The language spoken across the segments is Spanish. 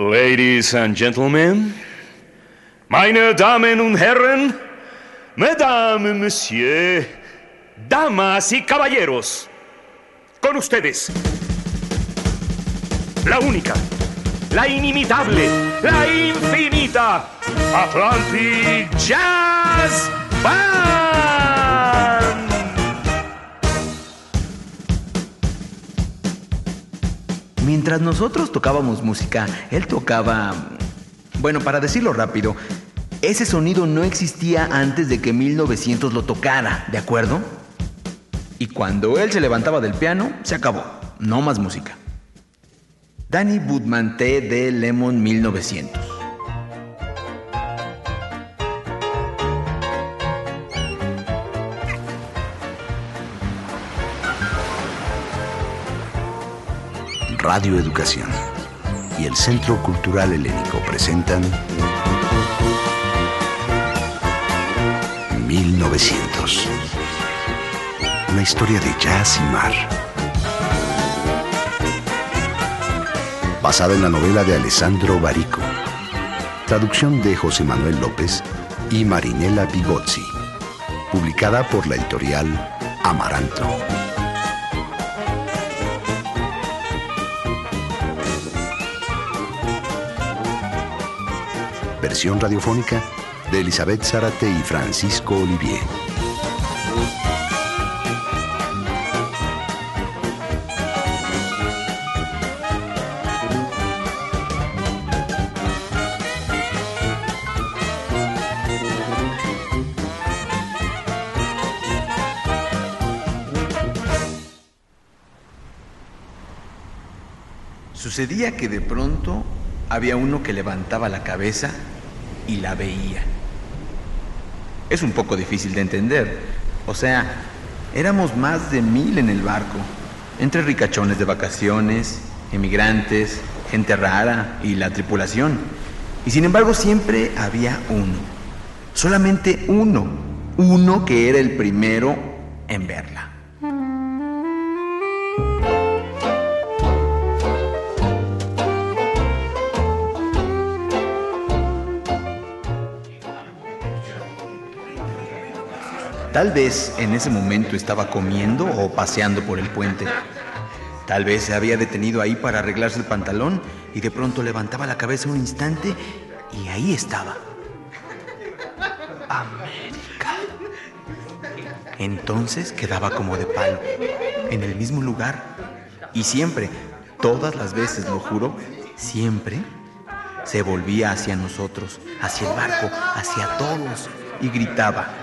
Ladies and gentlemen, meine Damen und Herren, Mesdames, Monsieur, damas y caballeros, con ustedes, la única, la inimitable, la infinita Atlantic Jazz Band. Mientras nosotros tocábamos música, él tocaba... Bueno, para decirlo rápido, ese sonido no existía antes de que 1900 lo tocara, ¿de acuerdo? Y cuando él se levantaba del piano, se acabó. No más música. Danny Budman T. de Lemon 1900. Radio Educación y el Centro Cultural Helénico presentan 1900. Una historia de jazz y mar. Basada en la novela de Alessandro Barico. Traducción de José Manuel López y Marinela Bigozzi. Publicada por la editorial Amaranto. Radiofónica de Elizabeth Zárate y Francisco Olivier. Sucedía que de pronto había uno que levantaba la cabeza y la veía. Es un poco difícil de entender. O sea, éramos más de mil en el barco, entre ricachones de vacaciones, emigrantes, gente rara y la tripulación. Y sin embargo siempre había uno, solamente uno, uno que era el primero en verla. Tal vez en ese momento estaba comiendo o paseando por el puente. Tal vez se había detenido ahí para arreglarse el pantalón y de pronto levantaba la cabeza un instante y ahí estaba. América. Entonces quedaba como de palo, en el mismo lugar. Y siempre, todas las veces, lo juro, siempre se volvía hacia nosotros, hacia el barco, hacia todos y gritaba.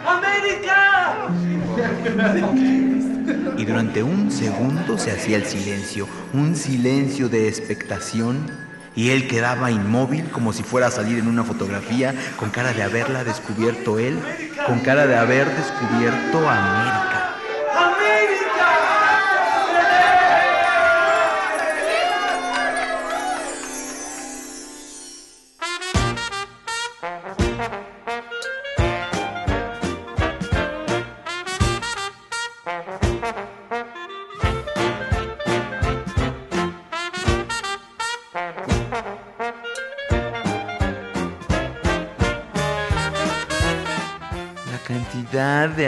Y durante un segundo se hacía el silencio, un silencio de expectación, y él quedaba inmóvil como si fuera a salir en una fotografía, con cara de haberla descubierto él, con cara de haber descubierto a América.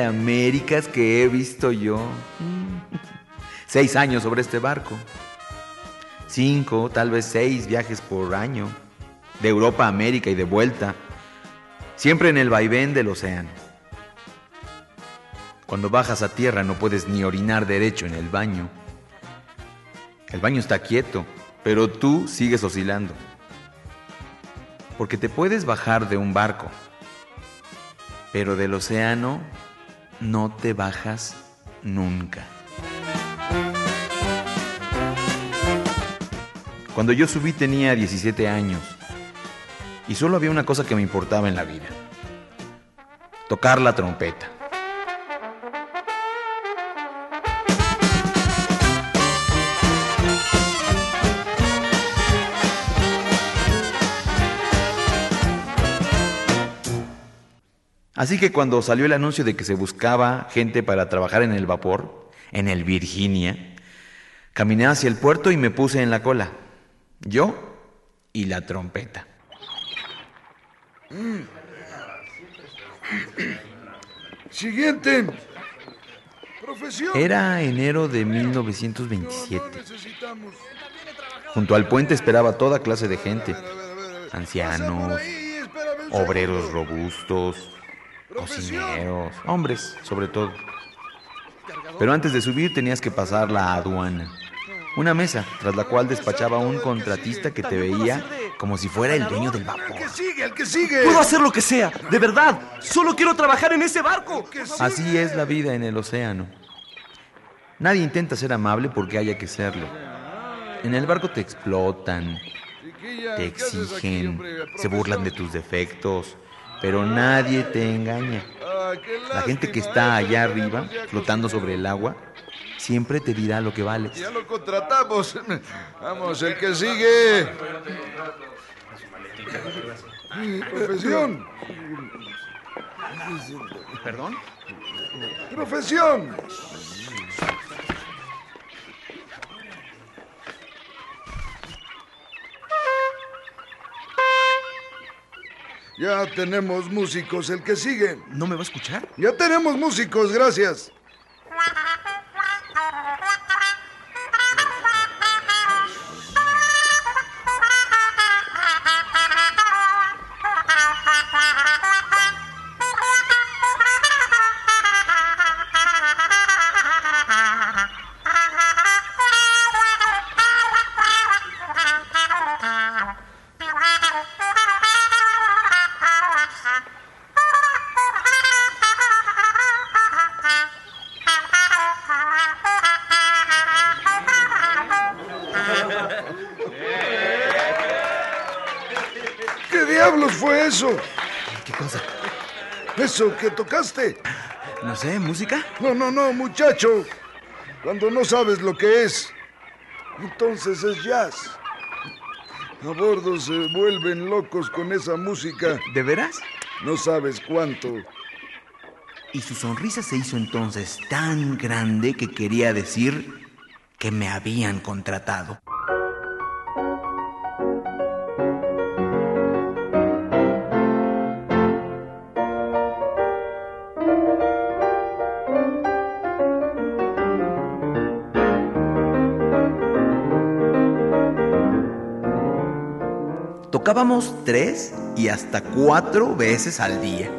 Américas que he visto yo. Seis años sobre este barco. Cinco, tal vez seis viajes por año. De Europa a América y de vuelta. Siempre en el vaivén del océano. Cuando bajas a tierra no puedes ni orinar derecho en el baño. El baño está quieto, pero tú sigues oscilando. Porque te puedes bajar de un barco, pero del océano no te bajas nunca. Cuando yo subí tenía 17 años y solo había una cosa que me importaba en la vida, tocar la trompeta. Así que cuando salió el anuncio de que se buscaba gente para trabajar en el vapor, en el Virginia, caminé hacia el puerto y me puse en la cola. Yo y la trompeta. Siguiente. Profesión. Era enero de 1927. Junto al puente esperaba toda clase de gente. Ancianos, obreros robustos, cocineros, hombres sobre todo. Pero antes de subir tenías que pasar la aduana. Una mesa, tras la cual despachaba un contratista que te veía como si fuera el dueño del vapor. que sigue, el que sigue. Puedo hacer lo que sea, de verdad. Solo quiero trabajar en ese barco. Así es la vida en el océano. Nadie intenta ser amable porque haya que serlo. En el barco te explotan, te exigen, se burlan de tus defectos, pero nadie te engaña. La gente que está allá arriba, flotando sobre el agua, siempre te dirá lo que vales. Ya lo contratamos. Vamos, el que sigue. Profesión. ¿Perdón? Profesión. Ya tenemos músicos, el que sigue. ¿No me va a escuchar? Ya tenemos músicos, gracias. ¿Eso que tocaste? No sé, ¿música? No, no, no, muchacho. Cuando no sabes lo que es, entonces es jazz. A bordo se vuelven locos con esa música. ¿De veras? No sabes cuánto. Y su sonrisa se hizo entonces tan grande que quería decir que me habían contratado. Tocábamos tres y hasta cuatro veces al día.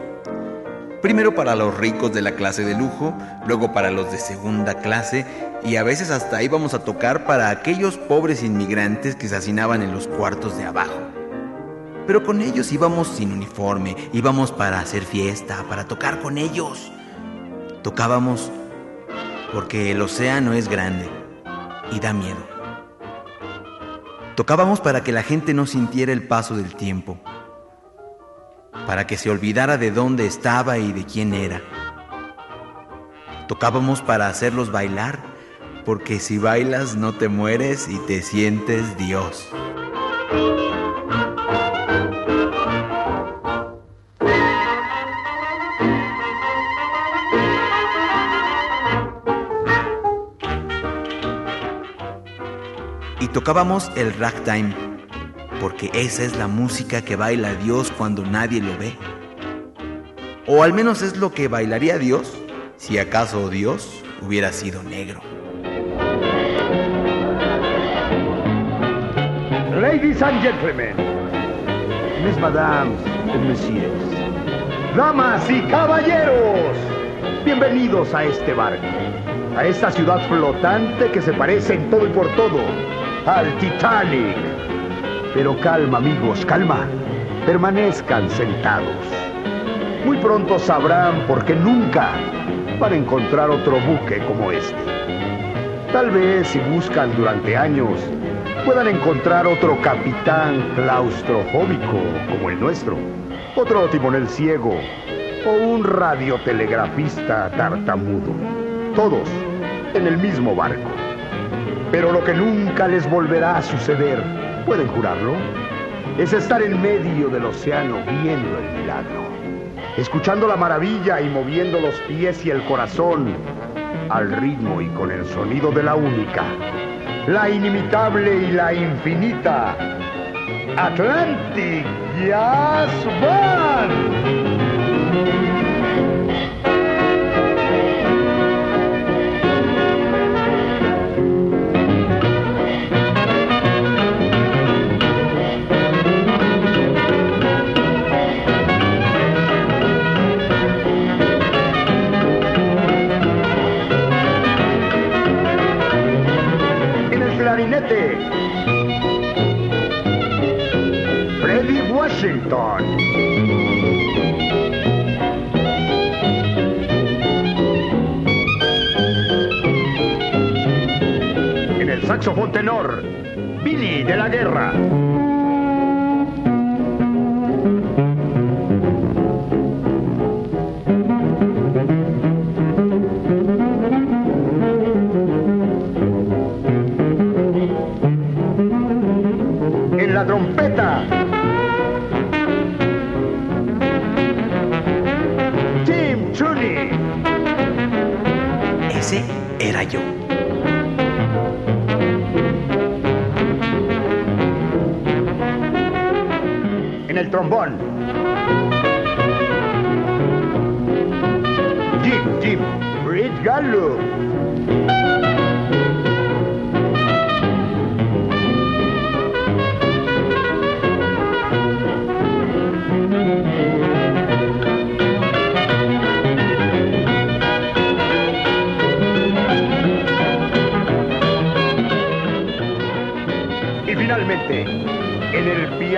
Primero para los ricos de la clase de lujo, luego para los de segunda clase y a veces hasta íbamos a tocar para aquellos pobres inmigrantes que se hacinaban en los cuartos de abajo. Pero con ellos íbamos sin uniforme, íbamos para hacer fiesta, para tocar con ellos. Tocábamos porque el océano es grande y da miedo. Tocábamos para que la gente no sintiera el paso del tiempo, para que se olvidara de dónde estaba y de quién era. Tocábamos para hacerlos bailar, porque si bailas no te mueres y te sientes Dios. Tocábamos el ragtime, porque esa es la música que baila Dios cuando nadie lo ve. O al menos es lo que bailaría Dios si acaso Dios hubiera sido negro. Ladies and gentlemen, Miss Madame and Messieurs, damas y caballeros, bienvenidos a este barco, a esta ciudad flotante que se parece en todo y por todo al Titanic. Pero calma, amigos, calma, permanezcan sentados. Muy pronto sabrán por qué nunca van a encontrar otro buque como este. Tal vez si buscan durante años puedan encontrar otro capitán claustrofóbico como el nuestro, otro timonel ciego o un radiotelegrafista tartamudo. Todos en el mismo barco. Pero lo que nunca les volverá a suceder, ¿pueden jurarlo? Es estar en medio del océano viendo el milagro, escuchando la maravilla y moviendo los pies y el corazón al ritmo y con el sonido de la única, la inimitable y la infinita Atlantic Jazz Band. En el saxofón tenor, Billy de la Guerra.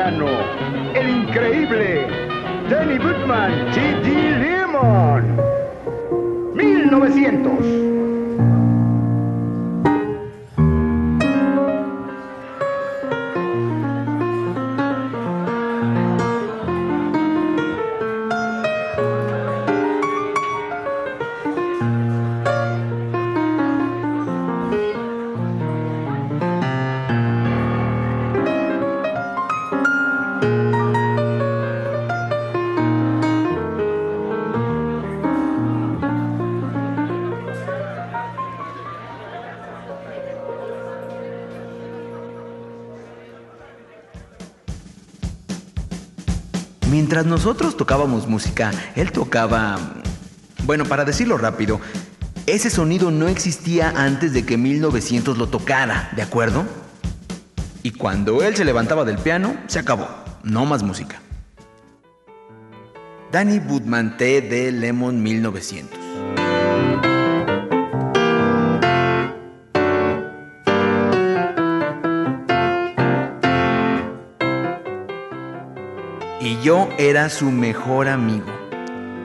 El increíble Danny Goodman, T.D. Lemon. 1900. Mientras nosotros tocábamos música, él tocaba... Bueno, para decirlo rápido, ese sonido no existía antes de que 1900 lo tocara, ¿de acuerdo? Y cuando él se levantaba del piano, se acabó. No más música. Danny Woodman T. de Lemon 1900. Yo era su mejor amigo.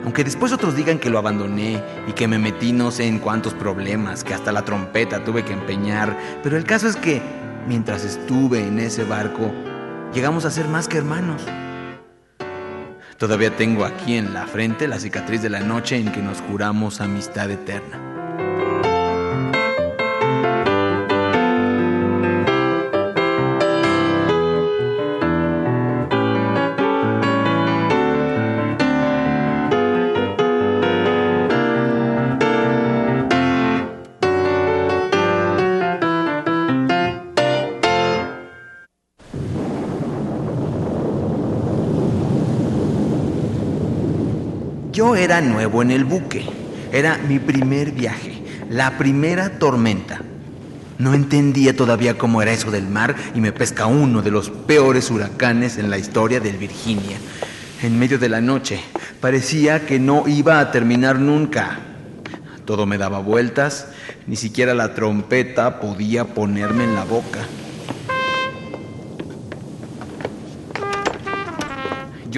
Aunque después otros digan que lo abandoné y que me metí no sé en cuántos problemas, que hasta la trompeta tuve que empeñar, pero el caso es que mientras estuve en ese barco, llegamos a ser más que hermanos. Todavía tengo aquí en la frente la cicatriz de la noche en que nos juramos amistad eterna. Era nuevo en el buque. Era mi primer viaje, la primera tormenta. No entendía todavía cómo era eso del mar y me pesca uno de los peores huracanes en la historia del Virginia. En medio de la noche, parecía que no iba a terminar nunca. Todo me daba vueltas, ni siquiera la trompeta podía ponerme en la boca.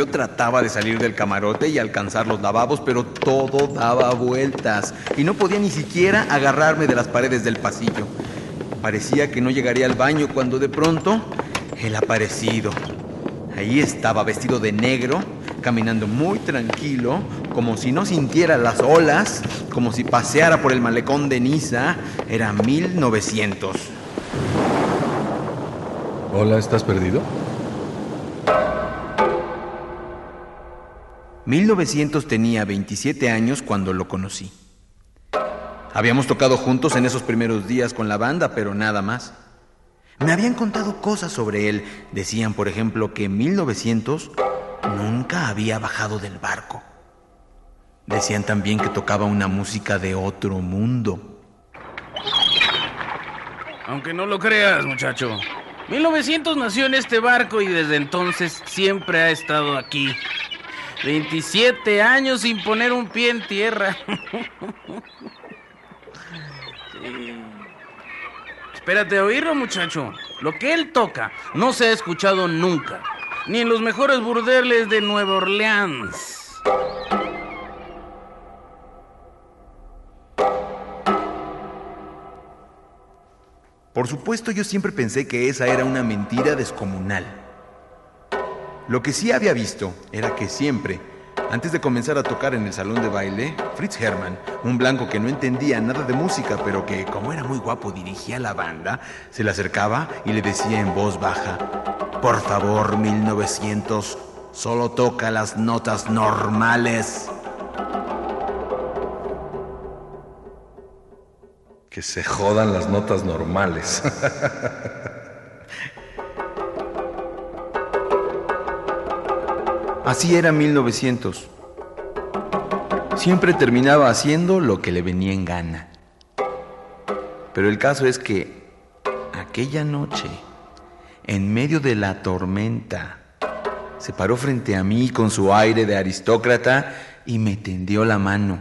Yo trataba de salir del camarote y alcanzar los lavabos, pero todo daba vueltas y no podía ni siquiera agarrarme de las paredes del pasillo. Parecía que no llegaría al baño cuando de pronto el aparecido. Ahí estaba vestido de negro, caminando muy tranquilo, como si no sintiera las olas, como si paseara por el malecón de Niza. Era 1900. Hola, ¿estás perdido? 1900 tenía 27 años cuando lo conocí. Habíamos tocado juntos en esos primeros días con la banda, pero nada más. Me habían contado cosas sobre él. Decían, por ejemplo, que en 1900 nunca había bajado del barco. Decían también que tocaba una música de otro mundo. Aunque no lo creas, muchacho. 1900 nació en este barco y desde entonces siempre ha estado aquí. 27 años sin poner un pie en tierra. Sí. Espérate a oírlo, muchacho. Lo que él toca no se ha escuchado nunca. Ni en los mejores burdeles de Nueva Orleans. Por supuesto, yo siempre pensé que esa era una mentira descomunal. Lo que sí había visto era que siempre, antes de comenzar a tocar en el salón de baile, Fritz Hermann, un blanco que no entendía nada de música, pero que, como era muy guapo, dirigía la banda, se le acercaba y le decía en voz baja, por favor, 1900, solo toca las notas normales. Que se jodan las notas normales. Así era 1900. Siempre terminaba haciendo lo que le venía en gana. Pero el caso es que aquella noche, en medio de la tormenta, se paró frente a mí con su aire de aristócrata y me tendió la mano.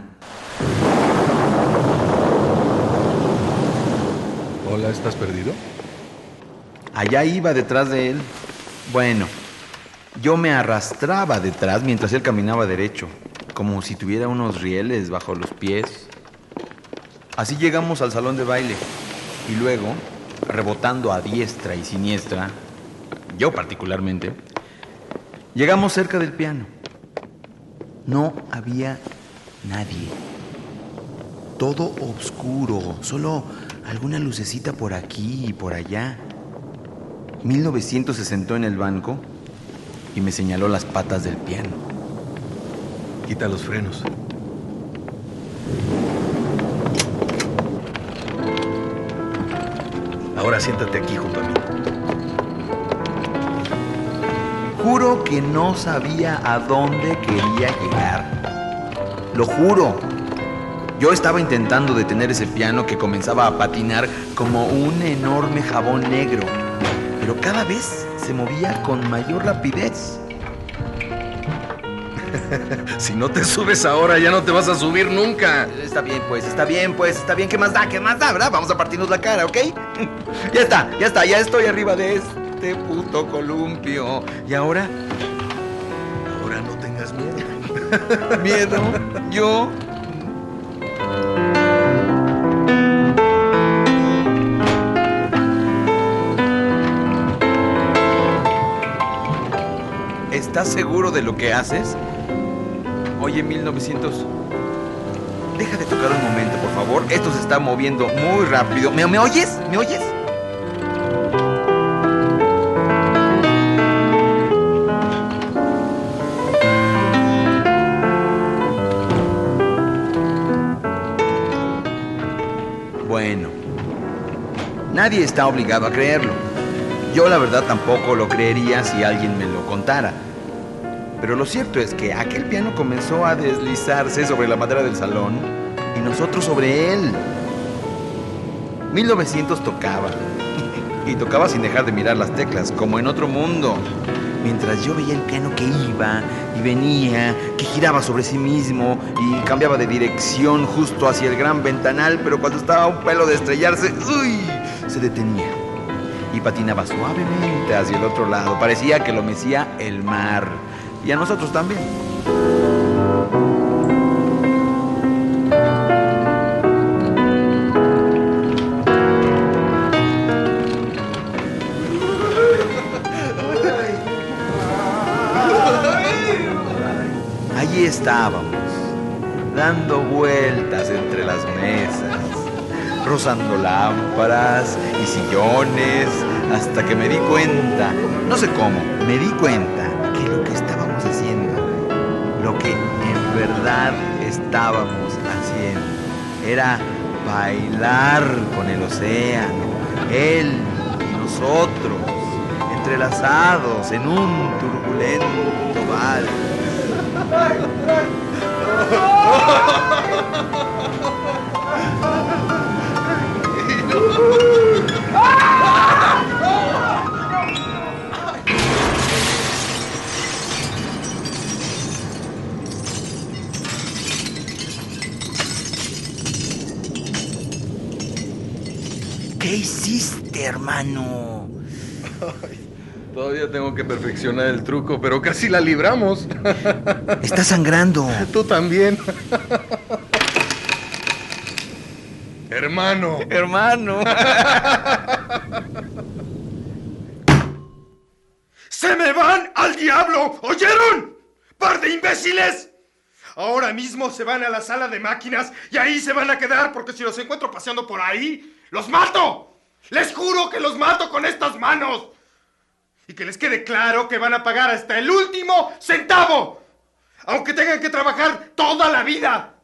Hola, ¿estás perdido? Allá iba detrás de él. Bueno, yo me arrastraba detrás mientras él caminaba derecho, como si tuviera unos rieles bajo los pies. Así llegamos al salón de baile y luego, rebotando a diestra y siniestra, yo particularmente, llegamos cerca del piano. No había nadie. Todo oscuro, solo alguna lucecita por aquí y por allá. 1900 se sentó en el banco y me señaló las patas del piano. Quita los frenos. Ahora siéntate aquí junto a mí. Juro que no sabía a dónde quería llegar. Lo juro. Yo estaba intentando detener ese piano que comenzaba a patinar como un enorme jabón negro, pero cada vez se movía con mayor rapidez. Si no te subes ahora, ya no te vas a subir nunca. Está bien, pues, está bien, pues, está bien. ¿Qué más da? ¿Qué más da, verdad? Vamos a partirnos la cara, ¿ok? ya está, ya está, ya estoy arriba de este puto columpio. ¿Y ahora? Ahora no tengas miedo. ¿Miedo? ¿Yo? ¿Estás seguro de lo que haces? Oye, 1900. Deja de tocar un momento, por favor. Esto se está moviendo muy rápido. ¿Me, ¿me oyes? ¿Me oyes? Bueno, nadie está obligado a creerlo. Yo la verdad tampoco lo creería si alguien me lo contara. Pero lo cierto es que aquel piano comenzó a deslizarse sobre la madera del salón y nosotros sobre él. 1900 tocaba. Y tocaba sin dejar de mirar las teclas, como en otro mundo. Mientras yo veía el piano que iba y venía, que giraba sobre sí mismo y cambiaba de dirección justo hacia el gran ventanal, pero cuando estaba a un pelo de estrellarse, ¡uy! se detenía y patinaba suavemente hacia el otro lado. Parecía que lo mecía el mar. Y a nosotros también. Allí estábamos, dando vueltas entre las mesas, rozando lámparas y sillones, hasta que me di cuenta, no sé cómo, me di cuenta verdad estábamos haciendo, era bailar con el océano, él y nosotros, entrelazados en un turbulento vals. ¿Qué hiciste, hermano? Todavía tengo que perfeccionar el truco, pero casi la libramos. Está sangrando. Tú también. Hermano. Hermano. ¡Se me van al diablo! ¿Oyeron? ¡Par de imbéciles! Ahora mismo se van a la sala de máquinas y ahí se van a quedar porque si los encuentro paseando por ahí, ¡los mato! ¡Les juro que los mato con estas manos! Y que les quede claro que van a pagar hasta el último centavo, aunque tengan que trabajar toda la vida.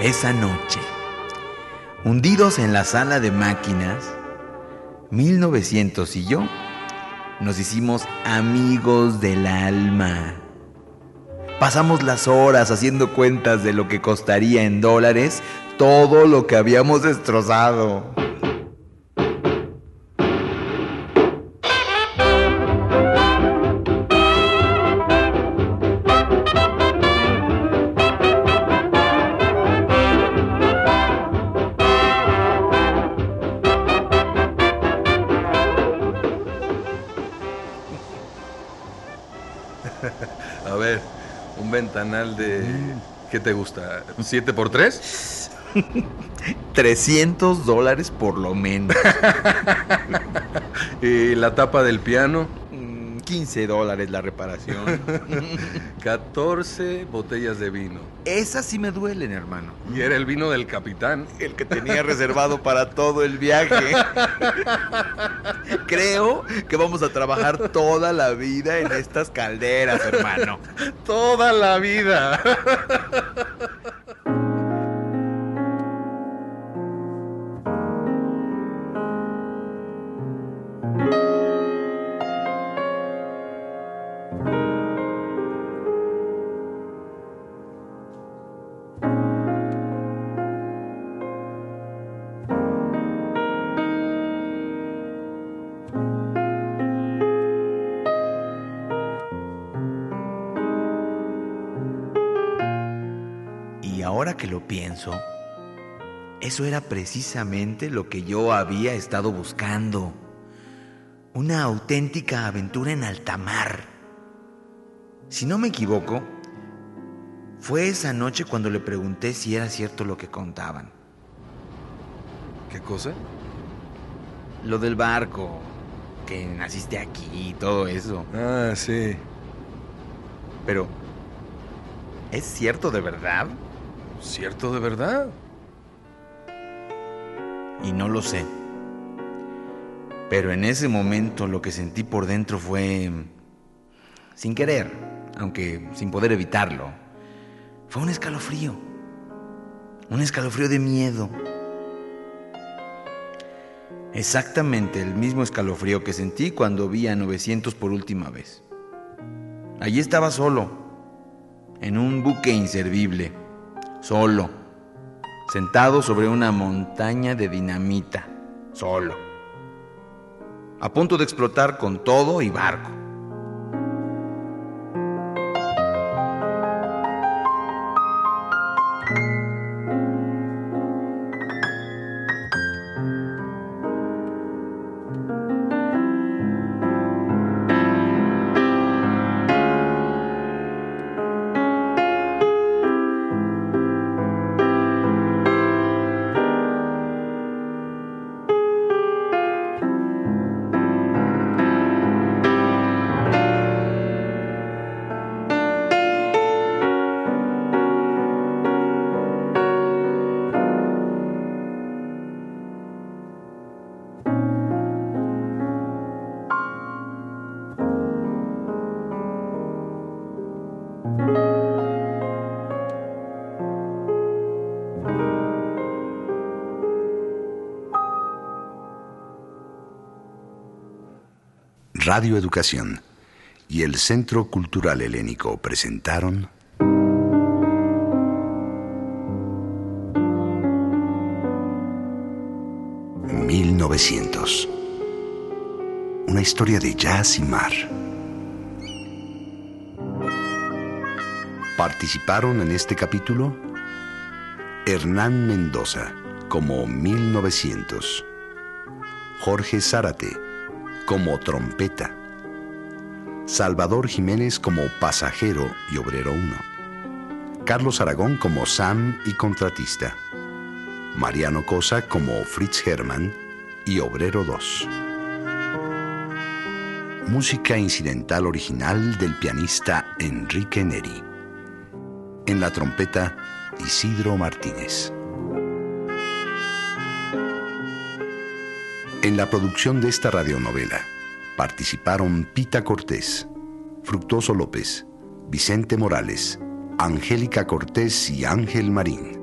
Esa noche, hundidos en la sala de máquinas, 1900 y yo nos hicimos amigos del alma. Pasamos las horas haciendo cuentas de lo que costaría en dólares todo lo que habíamos destrozado. De... ¿Qué te gusta? ¿Siete por tres? 300 dólares por lo menos. ¿Y la tapa del piano? Mm, 15 dólares la reparación. 14 botellas de vino. Esas sí me duelen, hermano. Y era el vino del capitán. El que tenía reservado para todo el viaje. Creo que vamos a trabajar toda la vida en estas calderas, hermano. Toda la vida. Que lo pienso, eso era precisamente lo que yo había estado buscando. Una auténtica aventura en alta mar. Si no me equivoco, fue esa noche cuando le pregunté si era cierto lo que contaban. ¿Qué cosa? Lo del barco, que naciste aquí y todo eso. Ah, sí. Pero, ¿es cierto de verdad? ¿Cierto de verdad? Y no lo sé. Pero en ese momento lo que sentí por dentro fue... Sin querer, aunque sin poder evitarlo. Fue un escalofrío. Un escalofrío de miedo. Exactamente el mismo escalofrío que sentí cuando vi a 900 por última vez. Allí estaba solo, en un buque inservible, solo, sentado sobre una montaña de dinamita, solo, a punto de explotar con todo y barco. Radio Educación y el Centro Cultural Helénico presentaron 1900. Una historia de jazz y mar. Participaron en este capítulo Hernán Mendoza como 1900, Jorge Zárate como trompeta, Salvador Jiménez como pasajero y obrero 1, Carlos Aragón como Sam y contratista, Mariano Cosa como Fritz Hermann y Obrero 2. Música incidental original del pianista Enrique Neri. En la trompeta, Isidro Martínez. En la producción de esta radionovela participaron Pita Cortés, Fructuoso López, Vicente Morales, Angélica Cortés y Ángel Marín.